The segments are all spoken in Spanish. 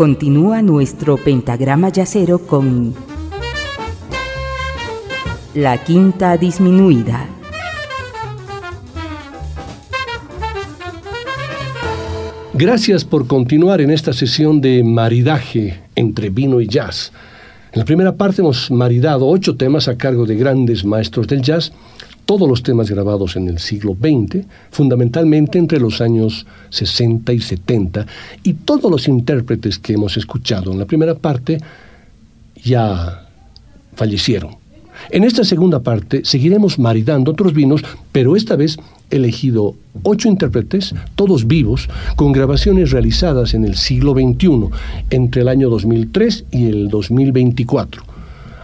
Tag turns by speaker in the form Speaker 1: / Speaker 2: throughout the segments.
Speaker 1: Continúa nuestro pentagrama yacero con la quinta disminuida.
Speaker 2: Gracias por continuar en esta sesión de maridaje entre vino y jazz. En la primera parte hemos maridado ocho temas a cargo de grandes maestros del jazz todos los temas grabados en el siglo XX, fundamentalmente entre los años 60 y 70, y todos los intérpretes que hemos escuchado en la primera parte ya fallecieron. En esta segunda parte seguiremos maridando otros vinos, pero esta vez he elegido ocho intérpretes, todos vivos, con grabaciones realizadas en el siglo XXI, entre el año 2003 y el 2024.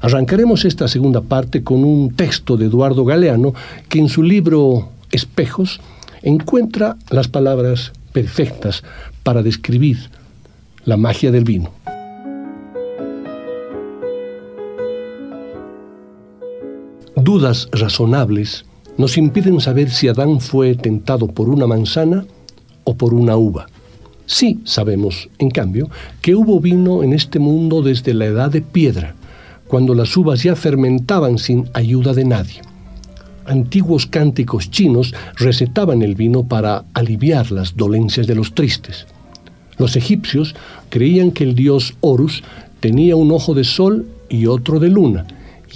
Speaker 2: Arrancaremos esta segunda parte con un texto de Eduardo Galeano que en su libro Espejos encuentra las palabras perfectas para describir la magia del vino. Dudas razonables nos impiden saber si Adán fue tentado por una manzana o por una uva. Sí sabemos, en cambio, que hubo vino en este mundo desde la edad de piedra, cuando las uvas ya fermentaban sin ayuda de nadie. Antiguos cánticos chinos recetaban el vino para aliviar las dolencias de los tristes. Los egipcios creían que el dios Horus tenía un ojo de sol y otro de luna,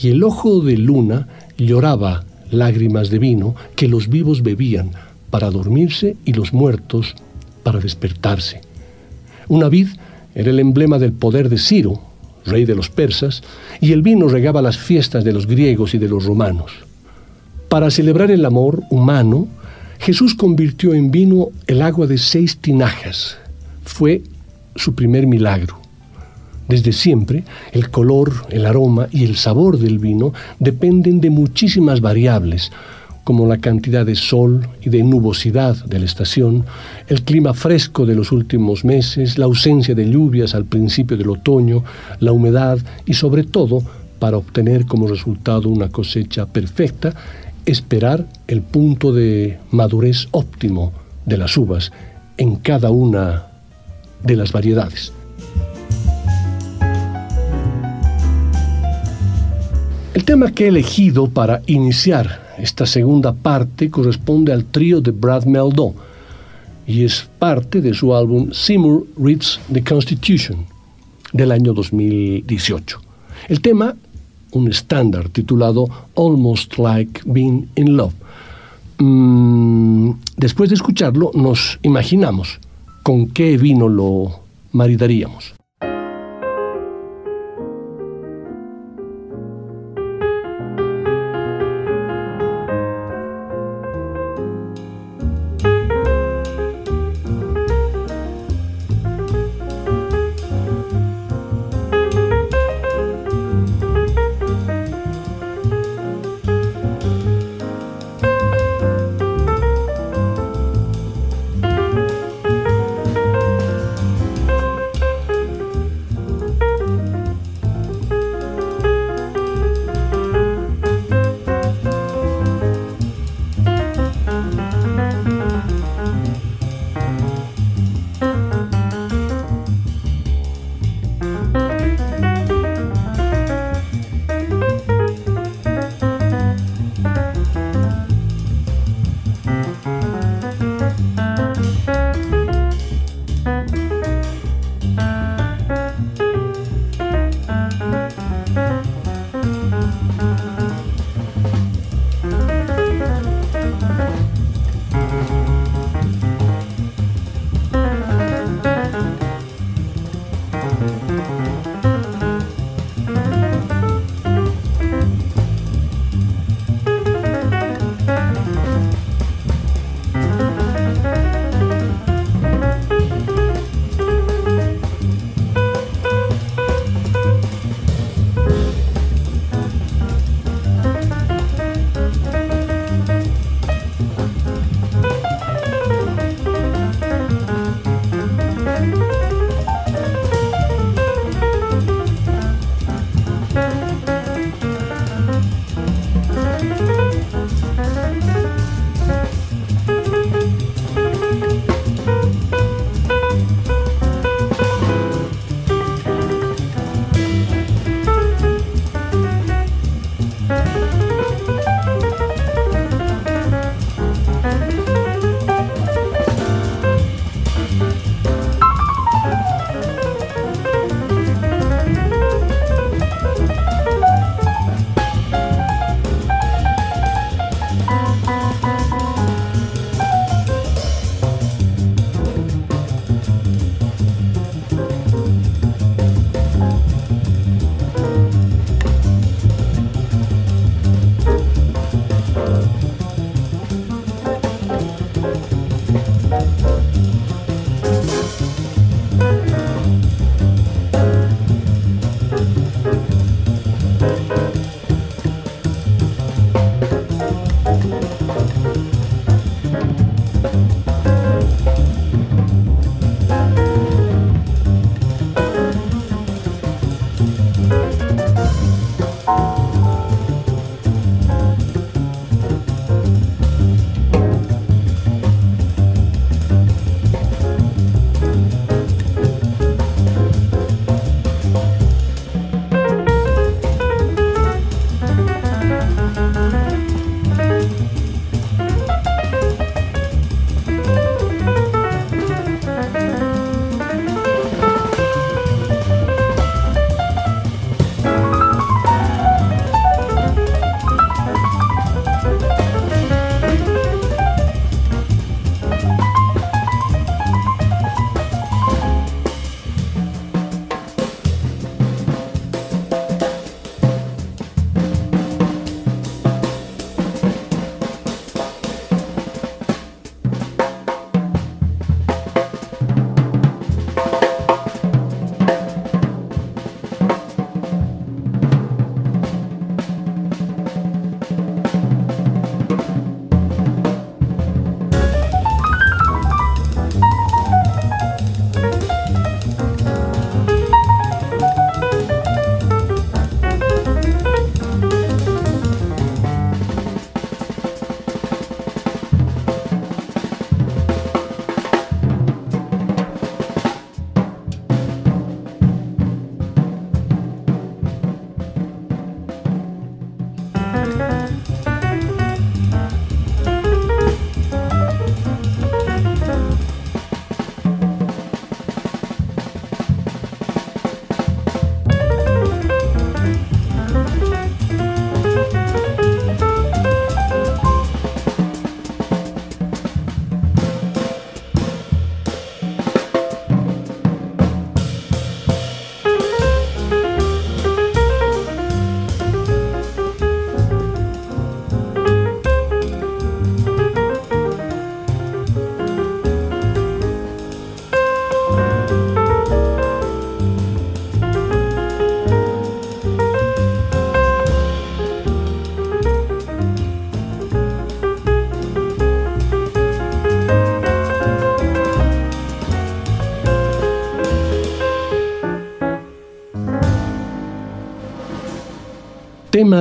Speaker 2: y el ojo de luna lloraba lágrimas de vino que los vivos bebían para dormirse y los muertos para despertarse. Una vid era el emblema del poder de Ciro, rey de los persas, y el vino regaba las fiestas de los griegos y de los romanos. Para celebrar el amor humano, Jesús convirtió en vino el agua de seis tinajas. Fue su primer milagro. Desde siempre, el color, el aroma y el sabor del vino dependen de muchísimas variables, como la cantidad de sol y de nubosidad de la estación, el clima fresco de los últimos meses, la ausencia de lluvias al principio del otoño, la humedad y sobre todo, para obtener como resultado una cosecha perfecta, esperar el punto de madurez óptimo de las uvas en cada una de las variedades. El tema que he elegido para iniciar esta segunda parte corresponde al trío de Brad Meldon y es parte de su álbum Seymour Reads the Constitution del año 2018. El tema, un estándar titulado Almost Like Being in Love. Mm, después de escucharlo, nos imaginamos con qué vino lo maridaríamos.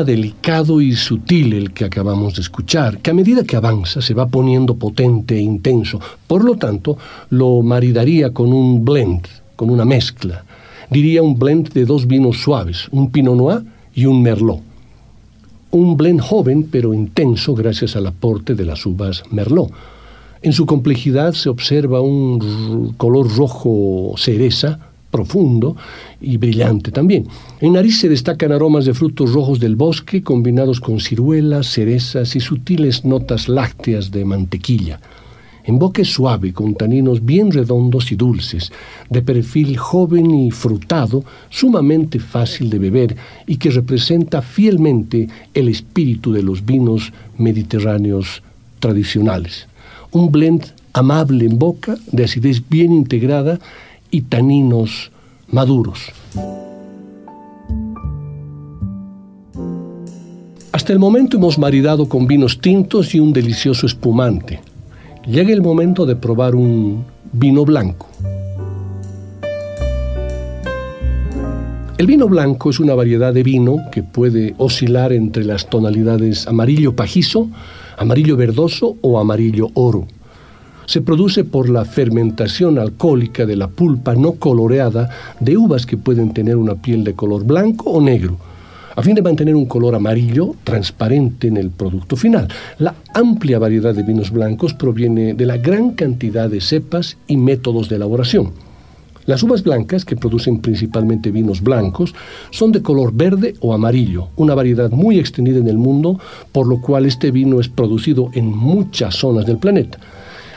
Speaker 2: Delicado y sutil el que acabamos de escuchar, que a medida que avanza se va poniendo potente e intenso. Por lo tanto, lo maridaría con un blend, con una mezcla. Diría un blend de dos vinos suaves, un Pinot Noir y un Merlot. Un blend joven pero intenso gracias al aporte de las uvas Merlot. En su complejidad se observa un color rojo cereza, profundo y brillante también. En nariz se destacan aromas de frutos rojos del bosque combinados con ciruelas, cerezas y sutiles notas lácteas de mantequilla. En boca es suave, con taninos bien redondos y dulces, de perfil joven y frutado, sumamente fácil de beber y que representa fielmente el espíritu de los vinos mediterráneos tradicionales. Un blend amable en boca, de acidez bien integrada y taninos maduros. Hasta el momento hemos maridado con vinos tintos y un delicioso espumante. Llega el momento de probar un vino blanco. El vino blanco es una variedad de vino que puede oscilar entre las tonalidades amarillo pajizo, amarillo verdoso o amarillo oro se produce por la fermentación alcohólica de la pulpa no coloreada de uvas que pueden tener una piel de color blanco o negro, a fin de mantener un color amarillo transparente en el producto final. La amplia variedad de vinos blancos proviene de la gran cantidad de cepas y métodos de elaboración. Las uvas blancas, que producen principalmente vinos blancos, son de color verde o amarillo, una variedad muy extendida en el mundo, por lo cual este vino es producido en muchas zonas del planeta.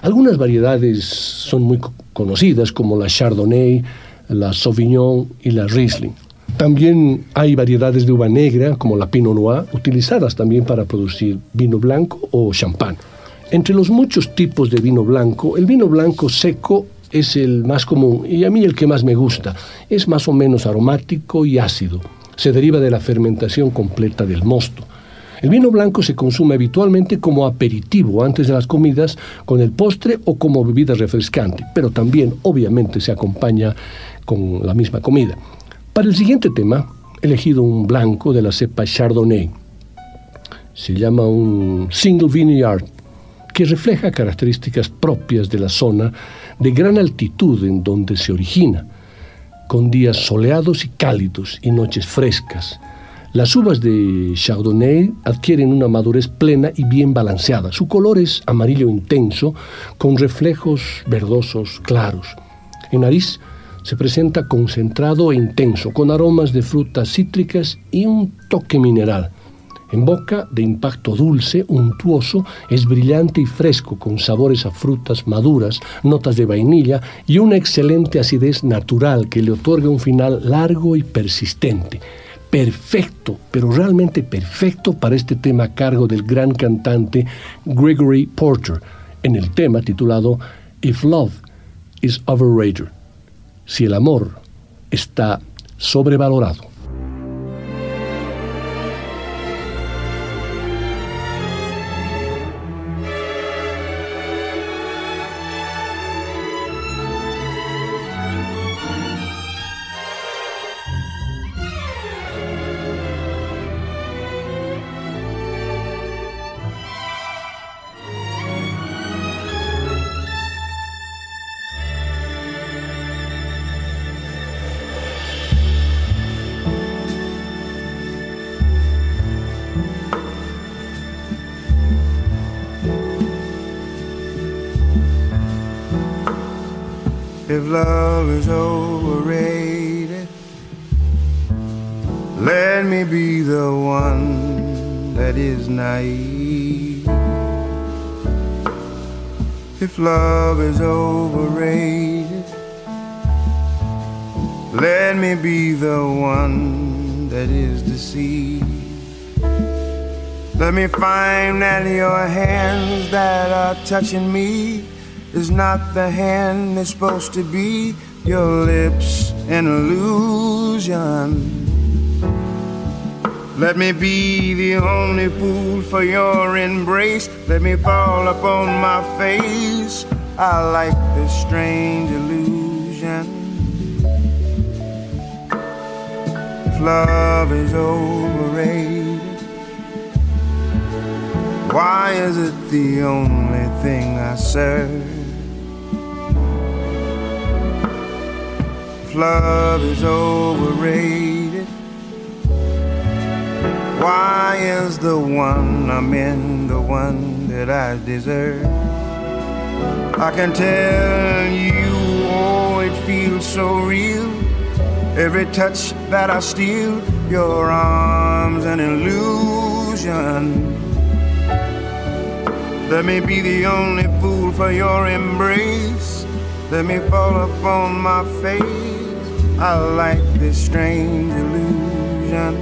Speaker 2: Algunas variedades son muy conocidas como la Chardonnay, la Sauvignon y la Riesling. También hay variedades de uva negra como la Pinot Noir, utilizadas también para producir vino blanco o champán. Entre los muchos tipos de vino blanco, el vino blanco seco es el más común y a mí el que más me gusta. Es más o menos aromático y ácido. Se deriva de la fermentación completa del mosto. El vino blanco se consume habitualmente como aperitivo antes de las comidas, con el postre o como bebida refrescante, pero también obviamente se acompaña con la misma comida. Para el siguiente tema, he elegido un blanco de la cepa Chardonnay. Se llama un Single Vineyard, que refleja características propias de la zona de gran altitud en donde se origina, con días soleados y cálidos y noches frescas las uvas de Chardonnay adquieren una madurez plena y bien balanceada. Su color es amarillo intenso, con reflejos verdosos claros. En nariz se presenta concentrado e intenso, con aromas de frutas cítricas y un toque mineral. En boca, de impacto dulce, untuoso, es brillante y fresco, con sabores a frutas maduras, notas de vainilla y una excelente acidez natural que le otorga un final largo y persistente perfecto, pero realmente perfecto para este tema a cargo del gran cantante Gregory Porter, en el tema titulado If Love is Overrated, si el amor está sobrevalorado.
Speaker 3: If love is overrated, let me be the one that is naive. If love is overrated, let me be the one that is deceived. Let me find that your hands that are touching me is not the hand that's supposed to be your lips an illusion. Let me be the only fool for your embrace. Let me fall upon my face. I like this strange illusion. If love is overrated Why is it the only thing I serve? Love is overrated, why is the one I'm in the one that I deserve? I can tell you, oh, it feels so real. Every touch that I steal, your arms an illusion. Let me be the only fool for your embrace. Let me fall upon my face. I like this strange illusion.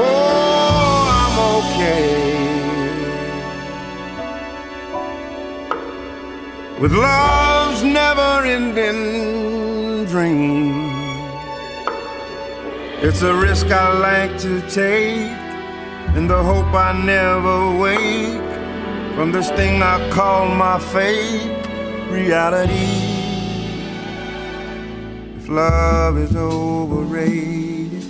Speaker 3: Oh, I'm okay. With love's never ending dream. It's a risk I like to take in the hope I never wake from this thing I call my fate reality. Love is overrated,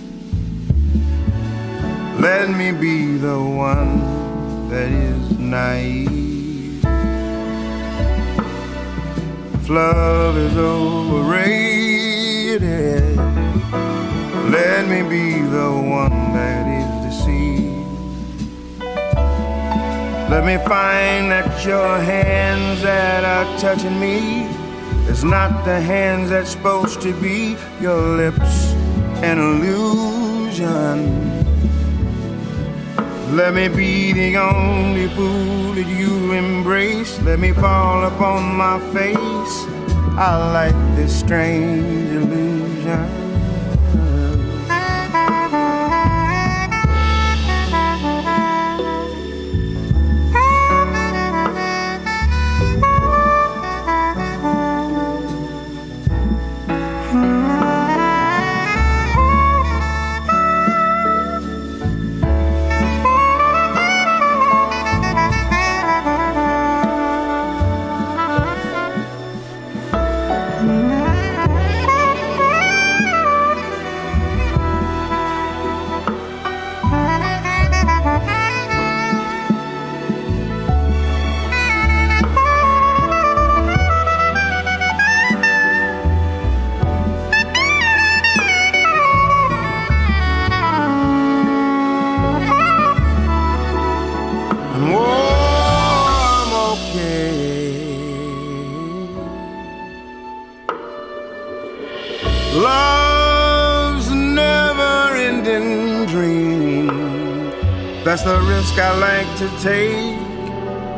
Speaker 3: let me be the one that is naive. If love is overrated, let me be the one that is deceived. Let me find that your hands that are touching me is not the hands that's supposed to be your lips an illusion. Let me be the only fool that you embrace. Let me fall upon my face. I like this strange illusion. That's the risk I like to take,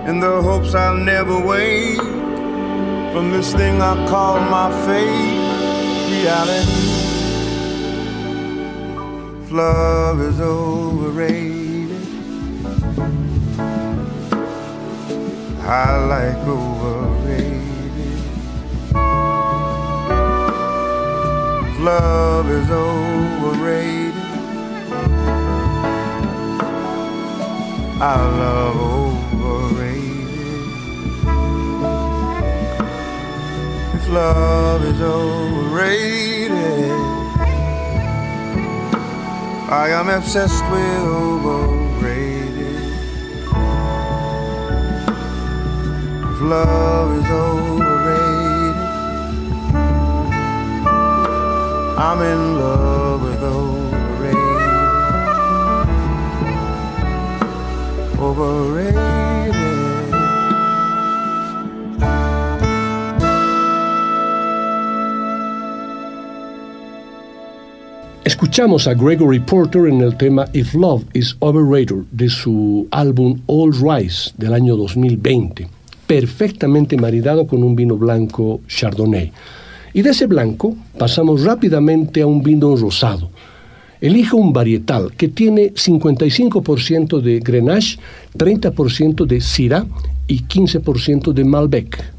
Speaker 3: in the hopes I'll never wake from this thing I call my fate reality. Love is overrated, I like overrated. Love is overrated. our love overrated. If love is overrated, I am obsessed with overrated. If love is overrated, I'm in love with overrated.
Speaker 2: Escuchamos a Gregory Porter en el tema If Love is Overrated de su álbum All Rise del año 2020, perfectamente maridado con un vino blanco Chardonnay. Y de ese blanco pasamos rápidamente a un vino rosado, Elija un varietal que tiene 55% de Grenache, 30% de Syrah y 15% de Malbec.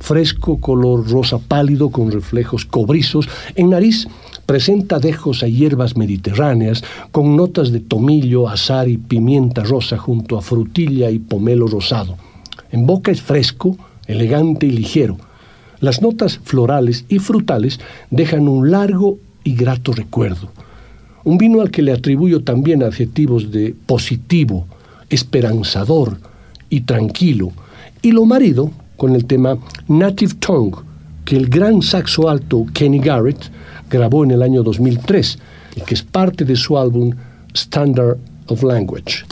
Speaker 2: Fresco, color rosa pálido con reflejos cobrizos. En nariz presenta dejos a hierbas mediterráneas con notas de tomillo, azar y pimienta rosa junto a frutilla y pomelo rosado. En boca es fresco, elegante y ligero. Las notas florales y frutales dejan un largo y grato recuerdo. Un vino al que le atribuyo también adjetivos de positivo, esperanzador y tranquilo, y lo marido con el tema Native Tongue, que el gran saxo alto Kenny Garrett grabó en el año 2003 y que es parte de su álbum Standard of Language.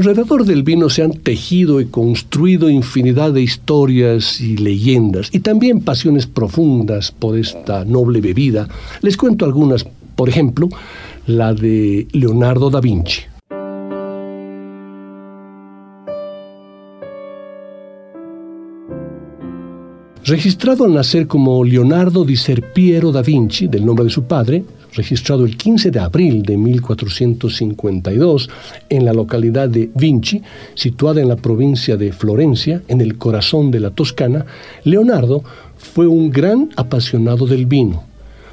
Speaker 2: Alrededor del vino se han tejido y construido infinidad de historias y leyendas, y también pasiones profundas por esta noble bebida. Les cuento algunas, por ejemplo, la de Leonardo da Vinci. Registrado al nacer como Leonardo di Serpiero da Vinci, del nombre de su padre, registrado el 15 de abril de 1452 en la localidad de Vinci, situada en la provincia de Florencia, en el corazón de la Toscana, Leonardo fue un gran apasionado del vino.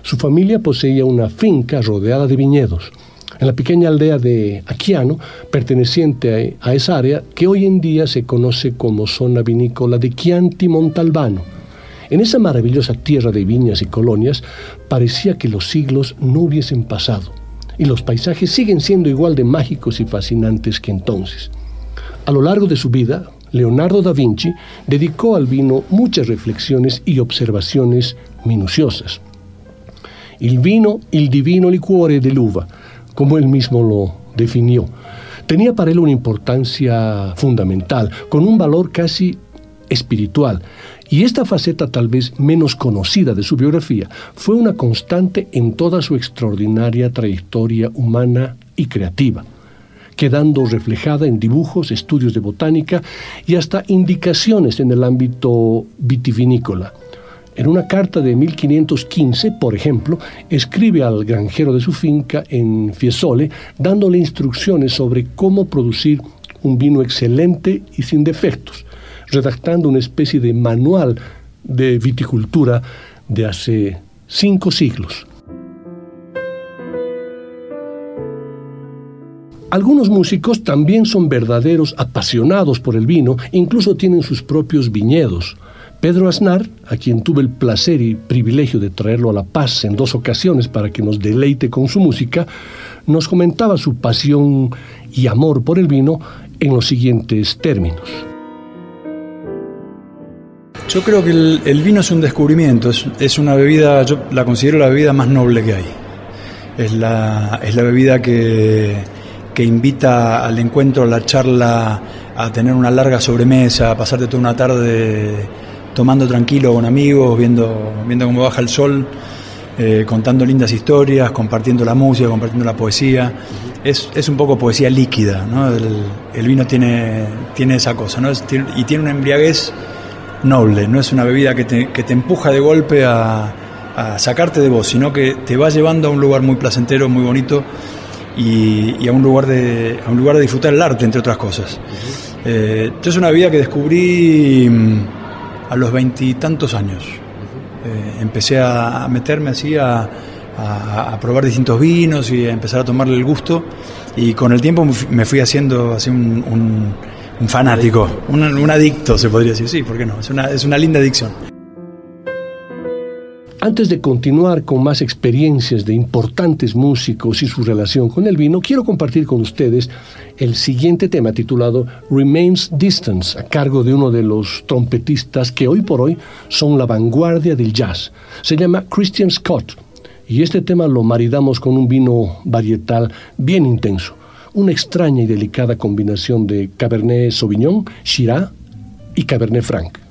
Speaker 2: Su familia poseía una finca rodeada de viñedos en la pequeña aldea de Aquiano, perteneciente a, esa área que hoy en día se conoce como zona vinícola de Chianti Montalbano en esa maravillosa tierra de viñas y colonias parecía que los siglos no hubiesen pasado y los paisajes siguen siendo igual de mágicos y fascinantes que entonces. A lo largo de su vida, Leonardo da Vinci dedicó al vino muchas reflexiones y observaciones minuciosas. El vino, el divino licuore dell'uva, como él mismo lo definió, tenía para él una importancia fundamental, con un valor casi espiritual, y esta faceta tal vez menos conocida de su biografía fue una constante en toda su extraordinaria trayectoria humana y creativa, quedando reflejada en dibujos, estudios de botánica y hasta indicaciones en el ámbito vitivinícola. En una carta de 1515, por ejemplo, escribe al granjero de su finca en Fiesole, dándole instrucciones sobre cómo producir un vino excelente y sin defectos redactando una especie de manual de viticultura de hace cinco siglos. Algunos músicos también son verdaderos apasionados por el vino, incluso tienen sus propios viñedos. Pedro Aznar, a quien tuve el placer y privilegio de traerlo a La Paz en dos ocasiones para que nos deleite con su música, nos comentaba su pasión y amor por el vino en los siguientes términos.
Speaker 4: Yo creo que el, vino es un descubrimiento, es, una bebida, yo la considero la bebida más noble que hay. Es la, es la bebida que, que invita al encuentro, a la charla, a tener una larga sobremesa, a pasarte toda una tarde tomando tranquilo con amigos, viendo, viendo cómo baja el sol, eh, contando lindas historias, compartiendo la música, compartiendo la poesía. Es, es un poco poesía líquida, ¿no? el, vino tiene, tiene esa cosa, ¿no? y tiene una embriaguez noble, no es una bebida que te, que te empuja de golpe a, sacarte de vos, sino que te va llevando a un lugar muy placentero, muy bonito y, a, un lugar de, a un lugar de disfrutar el arte, entre otras cosas. Eh, es una bebida que descubrí mm, a los veintitantos años. Eh, empecé a meterme así a, probar distintos vinos y a empezar a tomarle el gusto y con el tiempo me fui haciendo así un un fanático, un, adicto se podría decir, sí, ¿por qué no? Es una, es una linda adicción.
Speaker 2: Antes de continuar con más experiencias de importantes músicos y su relación con el vino, quiero compartir con ustedes el siguiente tema titulado Remains Distance, a cargo de uno de los trompetistas que hoy por hoy son la vanguardia del jazz. Se llama Christian Scott y este tema lo maridamos con un vino varietal bien intenso una extraña y delicada combinación de Cabernet Sauvignon, Shiraz y Cabernet Franc.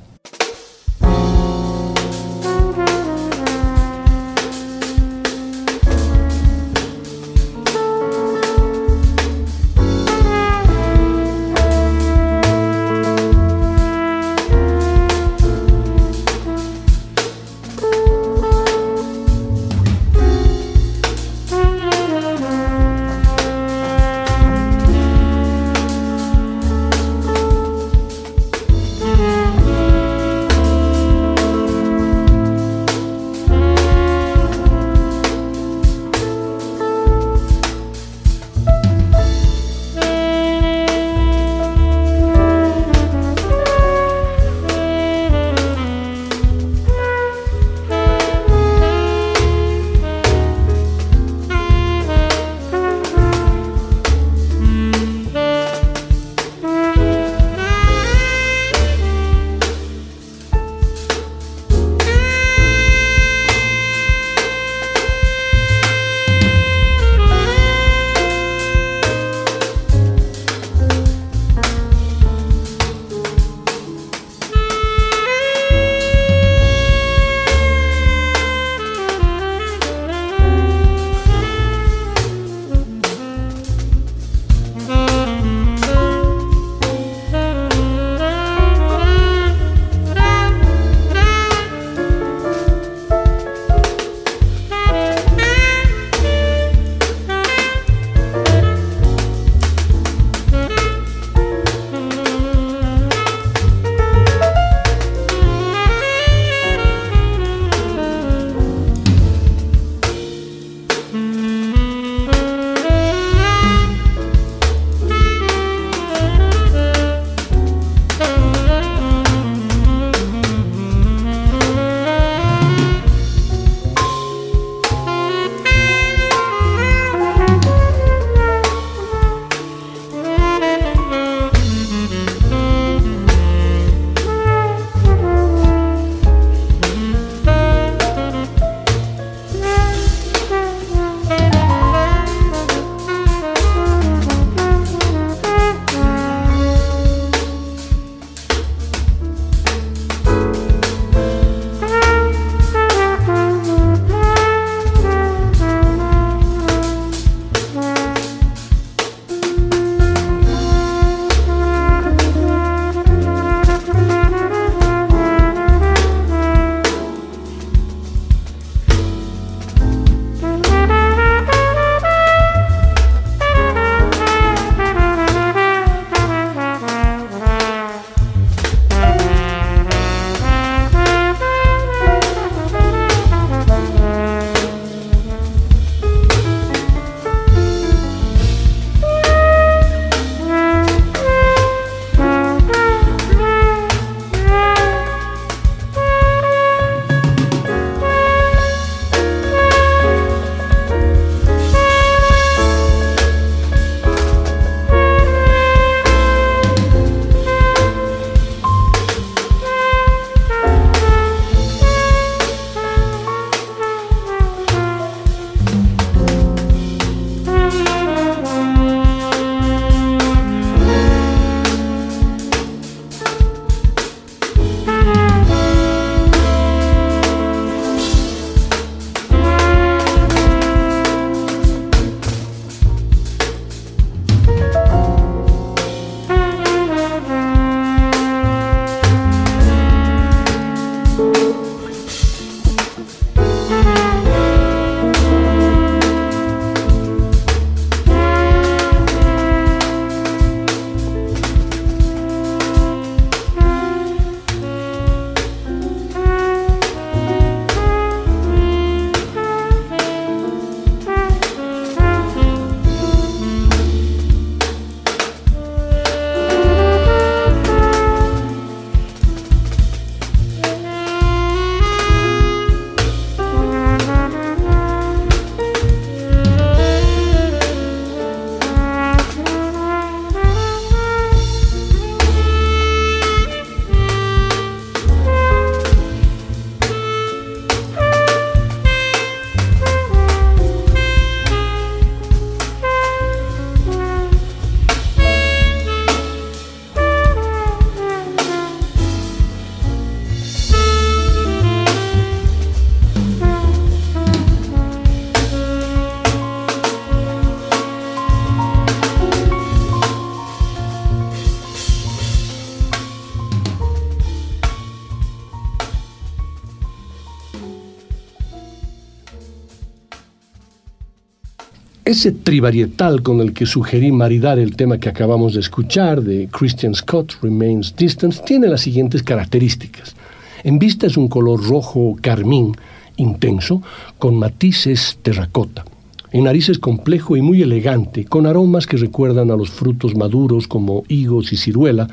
Speaker 2: Ese trivarietal con el que sugerí maridar el tema que acabamos de escuchar de Christian Scott, Remains Distance, tiene las siguientes características. En vista es un color rojo carmín intenso con matices terracota. En nariz es complejo y muy elegante, con aromas que recuerdan a los frutos maduros como higos y ciruela.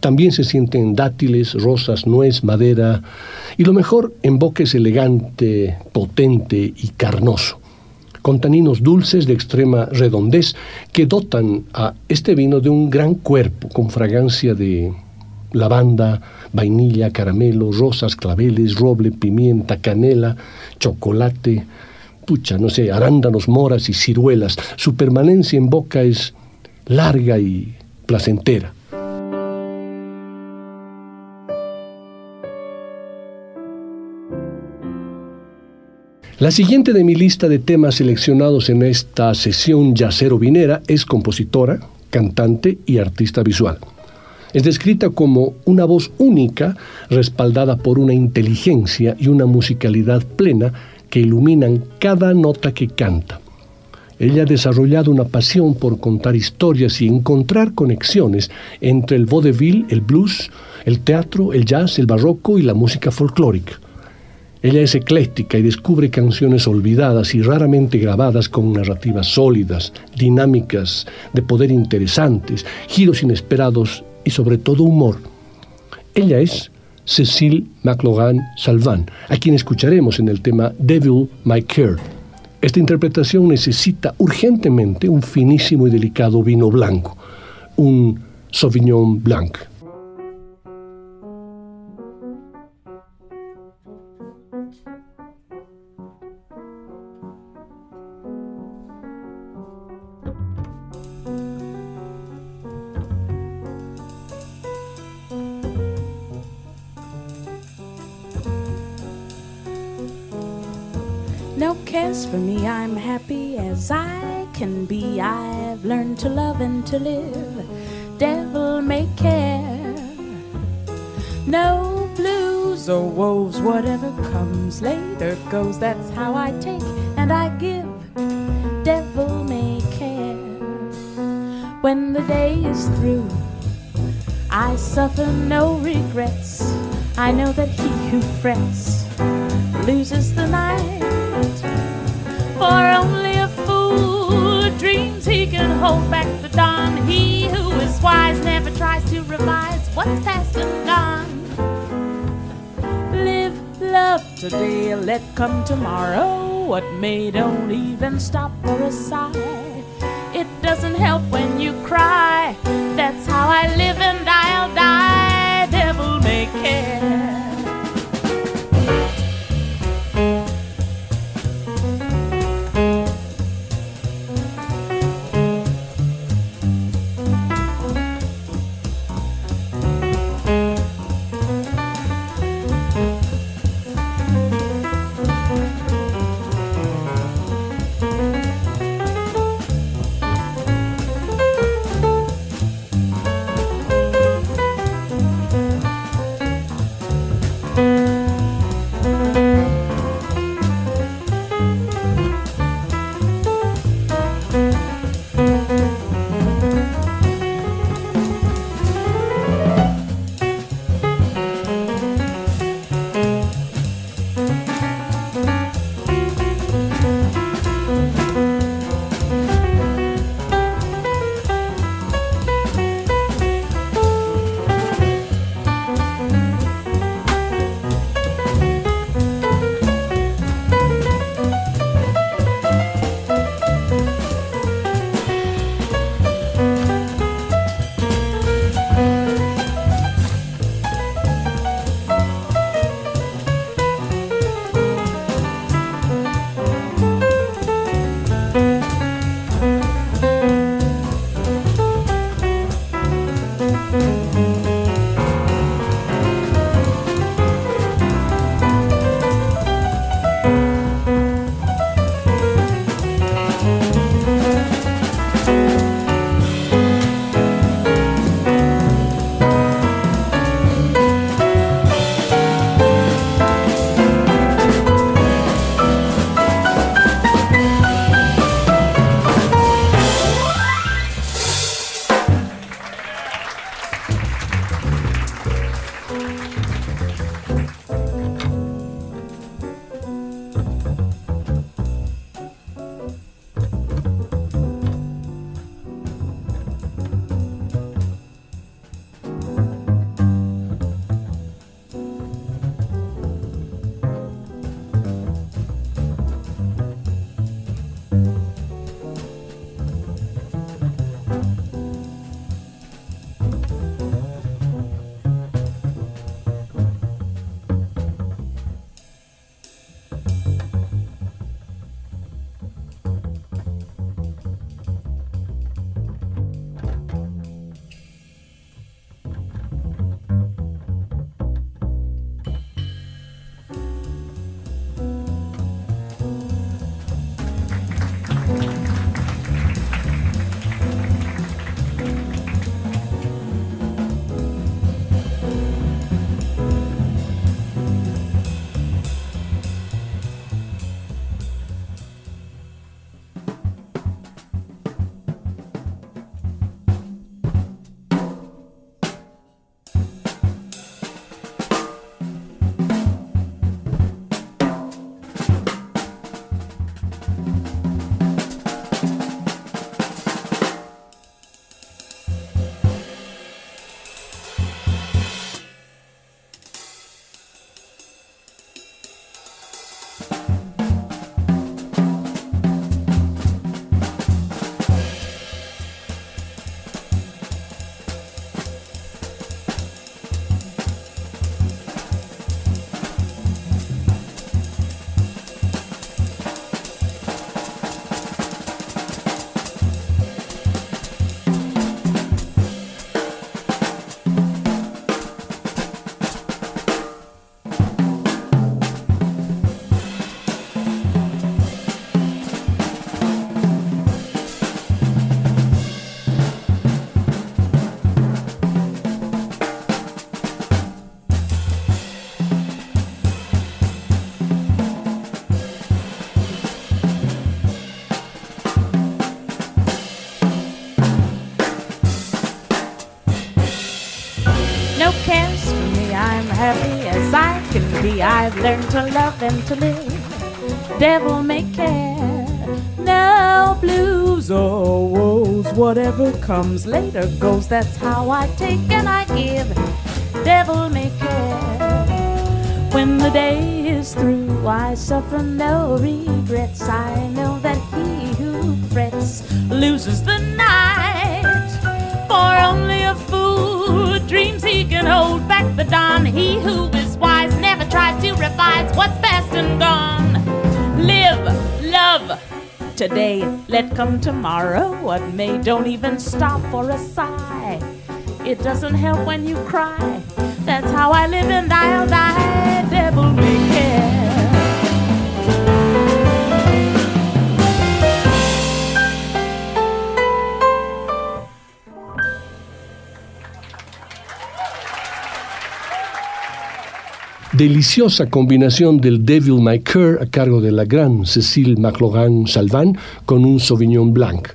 Speaker 2: También se sienten dátiles, rosas, nuez, madera. Y lo mejor, en boca es elegante, potente y carnoso con taninos dulces de extrema redondez que dotan a este vino de un gran cuerpo con fragancia de lavanda, vainilla, caramelo, rosas, claveles, roble, pimienta, canela, chocolate, pucha, no sé, arándanos, moras y ciruelas. Su permanencia en boca es larga y placentera. La siguiente de mi lista de temas seleccionados en esta sesión yacero vinera es compositora, cantante y artista visual. Es descrita como una voz única, respaldada por una inteligencia y una musicalidad plena que iluminan cada nota que canta. Ella ha desarrollado una pasión por contar historias y encontrar conexiones entre el vaudeville, el blues, el teatro, el jazz, el barroco y la música folclórica. Ella es ecléctica y descubre canciones olvidadas y raramente grabadas con narrativas sólidas, dinámicas, de poder interesantes, giros inesperados y sobre todo humor. Ella es Cecile McLogan Salvan, a quien escucharemos en el tema Devil My Care. Esta interpretación necesita urgentemente un finísimo y delicado vino blanco, un Sauvignon Blanc.
Speaker 5: Cares for me, I'm happy as I can be. I've learned to love and to live. Devil may care. No blues or woes, whatever comes later goes. That's how I take and I give. Devil may care. When the day is through, I suffer no regrets. I know that he who frets loses the night. For only a fool dreams he can hold back the dawn. He who is wise never tries to revise what's past and gone. Live, love today, let come tomorrow. What may don't even stop for a sigh. It doesn't help me I can be. I've learned to love and to live. Devil may care. Now blues or woes, whatever comes later goes. That's how I take and I give. Devil may care. When the day is through, I suffer no regrets. I know that he who frets loses the He who is wise never tries to revise what's past and gone. Live, love, today, let come tomorrow. What may, don't even stop for a sigh. It doesn't help when you cry. That's how I live and I'll die. Devil may care.
Speaker 2: Deliciosa combinación del Devil May Care a cargo de la gran Cécile McLogan Salvan con un Sauvignon Blanc,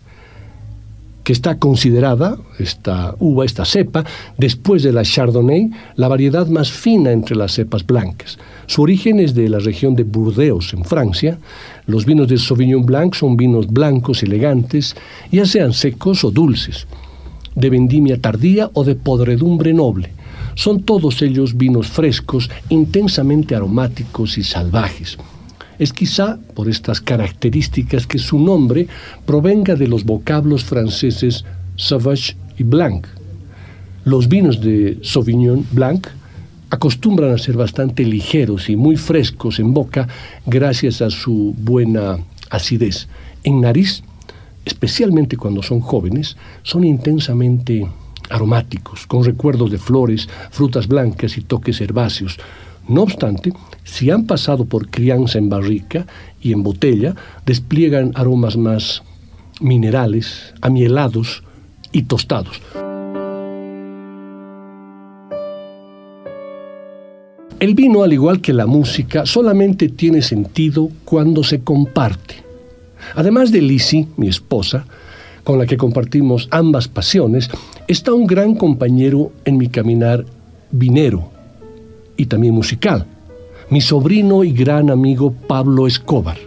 Speaker 2: que está considerada, esta uva, esta cepa, después de la Chardonnay, la variedad más fina entre las cepas blancas. Su origen es de la región de Burdeos, en Francia. Los vinos de Sauvignon Blanc son vinos blancos, elegantes, ya sean secos o dulces, de vendimia tardía o de podredumbre noble son todos ellos vinos frescos, intensamente aromáticos y salvajes. Es quizá por estas características que su nombre provenga de los vocablos franceses sauvage y blanc. Los vinos de Sauvignon Blanc acostumbran a ser bastante ligeros y muy frescos en boca gracias a su buena acidez. En nariz, especialmente cuando son jóvenes, son intensamente aromáticos, con recuerdos de flores, frutas blancas y toques herbáceos. No obstante, si han pasado por crianza en barrica y en botella, despliegan aromas más minerales, amielados y tostados. El vino, al igual que la música, solamente tiene sentido cuando se comparte. Además de Lizzie, mi esposa, con la que compartimos ambas pasiones, está un gran compañero en mi caminar vinero y también musical, mi sobrino y gran amigo Pablo Escobar.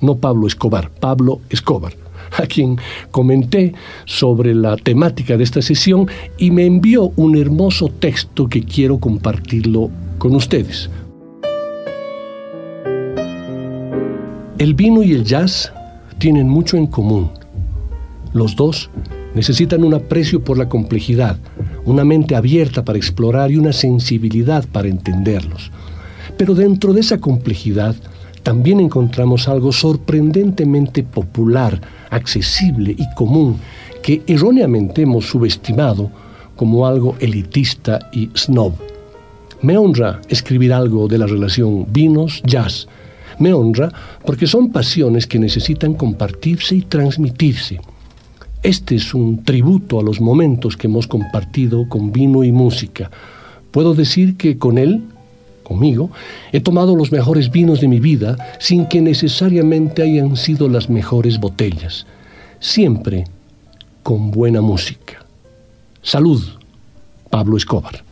Speaker 2: No Pablo Escobar, Pablo Escobar, a quien comenté sobre la temática de esta sesión y me envió un hermoso texto que quiero compartirlo con ustedes. El vino y el jazz tienen mucho en común los dos necesitan un aprecio por la complejidad, una mente abierta para explorar y una sensibilidad para entenderlos. Pero dentro de esa complejidad también encontramos algo sorprendentemente popular, accesible y común que erróneamente hemos subestimado como algo elitista y snob. Me honra escribir algo de la relación vinos-jazz. Me honra porque son pasiones que necesitan compartirse y transmitirse. Este es un tributo a los momentos que hemos compartido con vino y música. Puedo decir que con él, conmigo, he tomado los mejores vinos de mi vida sin que necesariamente hayan sido las mejores botellas. Siempre con buena música. Salud, Pablo Escobar.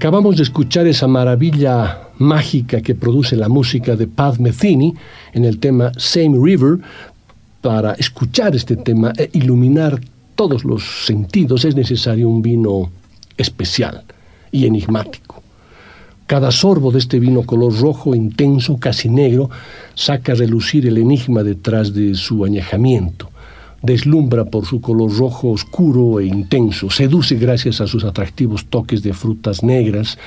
Speaker 2: Acabamos de escuchar esa maravilla mágica que produce la música de Pat Metheny en el tema Same River. Para escuchar este tema e iluminar todos los sentidos es necesario un vino especial y enigmático. Cada sorbo de este vino color rojo, intenso, casi negro, saca a relucir el enigma detrás de su añejamiento. Deslumbra por su color rojo oscuro e intenso, seduce gracias a sus atractivos toques de frutas negras,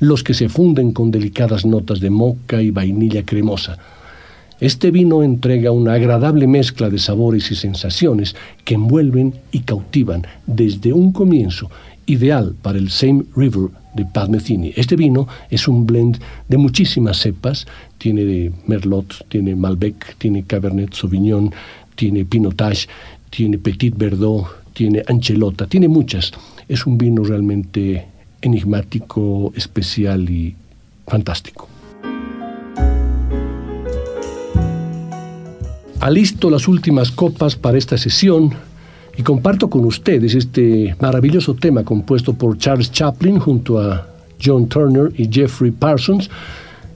Speaker 2: los que se funden con delicadas notas de moca y vainilla cremosa. Este vino entrega una agradable mezcla de sabores y sensaciones que envuelven y cautivan desde un comienzo, ideal para el Same River de Pat Este vino es un blend de muchísimas cepas, tiene Merlot, tiene Malbec, tiene Cabernet Sauvignon, tiene Pinotage, tiene Petit Verdot, tiene Anchelota, tiene muchas. Es un vino realmente enigmático, especial y fantástico. Alisto las últimas copas para esta sesión y comparto con ustedes este maravilloso tema compuesto por Charles Chaplin junto a John Turner y Jeffrey Parsons,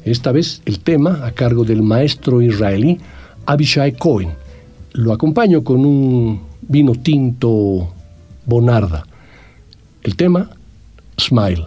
Speaker 2: esta vez el tema a cargo del maestro israelí Abishai Cohen. Lo acompaño con un vino tinto Bonarda. El tema, Smile.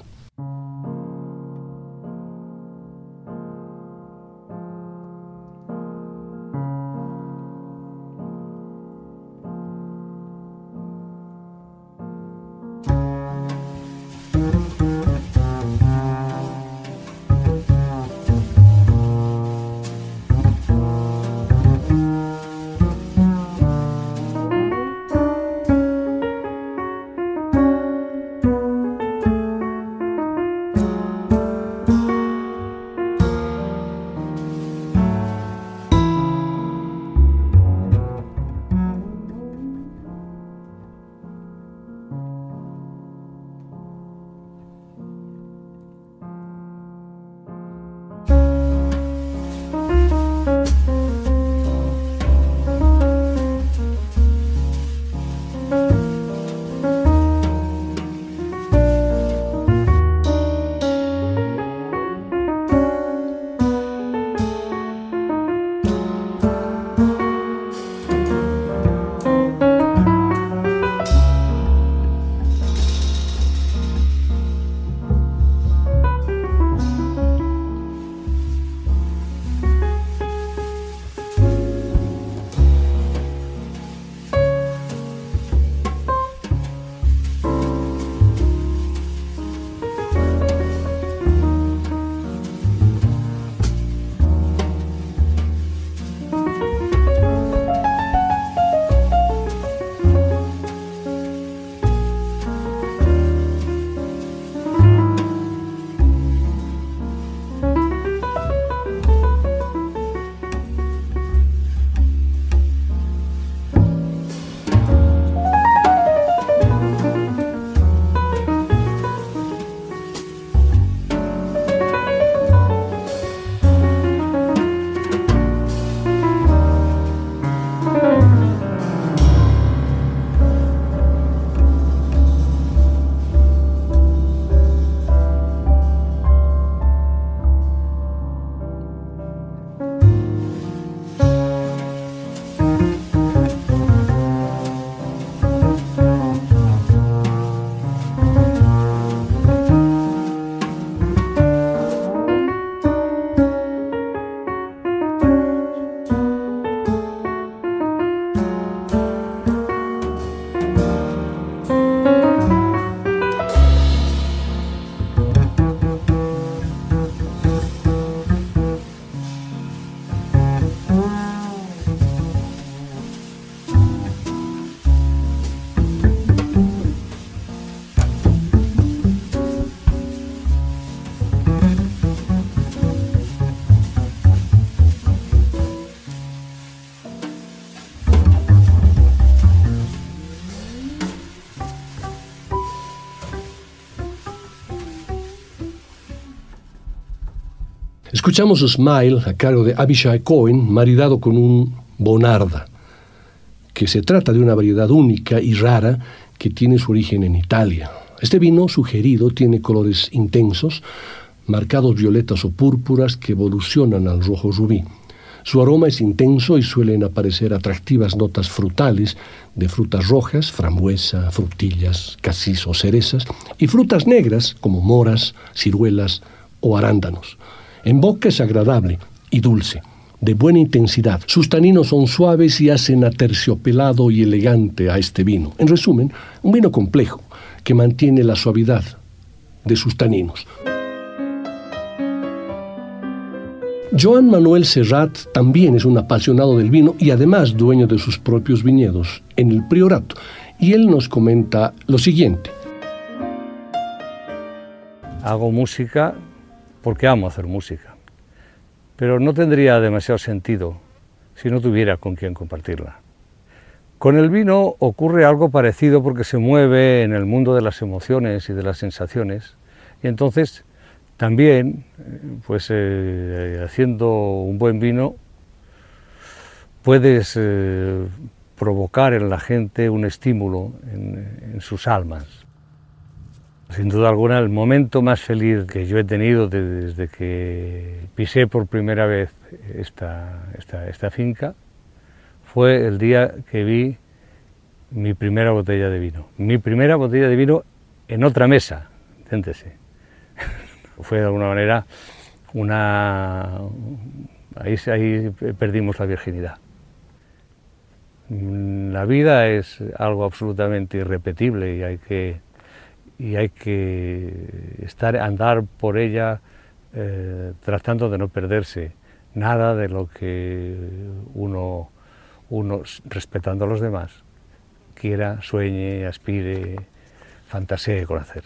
Speaker 2: Escuchamos Smile a cargo de Abishai Cohen, maridado con un Bonarda, que se trata de una variedad única y rara que tiene su origen en Italia. Este vino sugerido tiene colores intensos, marcados violetas o púrpuras que evolucionan al rojo rubí. Su aroma es intenso y suelen aparecer atractivas notas frutales de frutas rojas, frambuesa, frutillas, casis o cerezas, y frutas negras como moras, ciruelas o arándanos. En boca es agradable y dulce, de buena intensidad. Sus taninos son suaves y hacen aterciopelado y elegante a este vino. En resumen, un vino complejo que mantiene la suavidad de sus taninos. Joan Manuel Serrat también es un apasionado del vino y además dueño de sus propios viñedos en el Priorato. Y él nos comenta lo siguiente.
Speaker 6: Hago música porque amo hacer música, pero no tendría demasiado sentido si no tuviera con quien compartirla. Con el vino ocurre algo parecido porque se mueve en el mundo de las emociones y de las sensaciones y entonces también, pues eh, haciendo un buen vino, puedes eh, provocar en la gente un estímulo en, sus almas. Sin duda alguna, el momento más feliz que yo he tenido desde que pisé por primera vez esta, finca fue el día que vi mi primera botella de vino. Mi primera botella de vino en otra mesa, inténtese fue de alguna manera una... Ahí, ahí perdimos la virginidad. La vida es algo absolutamente irrepetible y hay que, y hay que estar, andar por ella eh, tratando de no perderse nada de lo que uno, uno, respetando a los demás, quiera, sueñe, aspire, fantasee con hacer.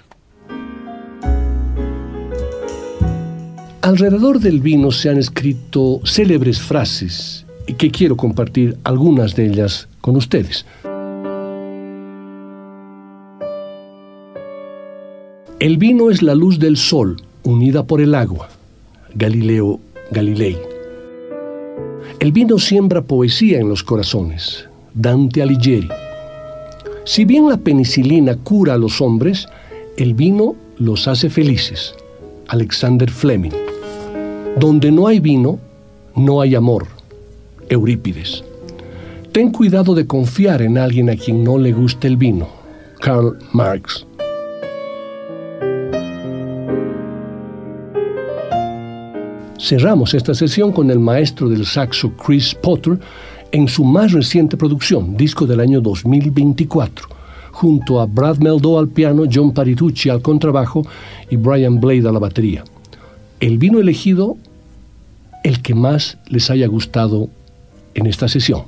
Speaker 2: Alrededor del vino se han escrito célebres frases que quiero compartir algunas de ellas con ustedes. El vino es la luz del sol unida por el agua. Galileo Galilei. El vino siembra poesía en los corazones. Dante Alighieri. Si bien la penicilina cura a los hombres, el vino los hace felices. Alexander Fleming. Donde no hay vino, no hay amor. Eurípides. Ten cuidado de confiar en alguien a quien no le guste el vino. Karl Marx. Cerramos esta sesión con el maestro del saxo Chris Potter en su más reciente producción, disco del año 2024, junto a Brad Meldo al piano, John Paritucci al contrabajo y Brian Blade a la batería el vino elegido el que más les haya gustado en esta sesión.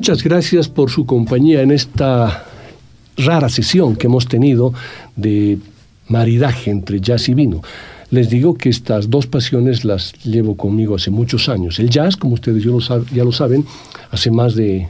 Speaker 2: Muchas gracias por su compañía en esta rara sesión que hemos tenido de maridaje entre jazz y vino. Les digo que estas dos pasiones las llevo conmigo hace muchos años. El jazz, como ustedes ya lo saben, hace más de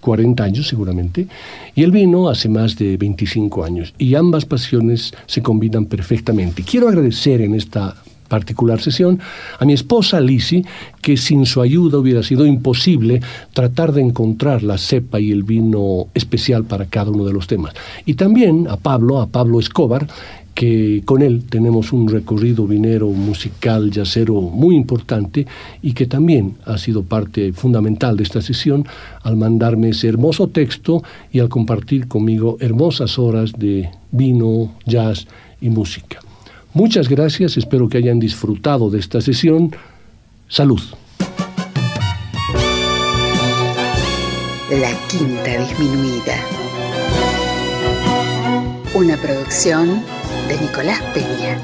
Speaker 2: 40 años seguramente, y el vino hace más de 25 años. Y ambas pasiones se combinan perfectamente. Quiero agradecer en esta particular sesión a mi esposa Lisi, que sin su ayuda hubiera sido imposible tratar de encontrar la cepa y el vino especial para cada uno de los temas. Y también a Pablo, a Pablo Escobar, que con él tenemos un recorrido vinero, musical, yacero muy importante y que también ha sido parte fundamental de esta sesión al mandarme ese hermoso texto y al compartir conmigo hermosas horas de vino, jazz y música. Muchas gracias, espero que hayan disfrutado de esta sesión. Salud.
Speaker 7: La Quinta Disminuida. Una producción de Nicolás Peña.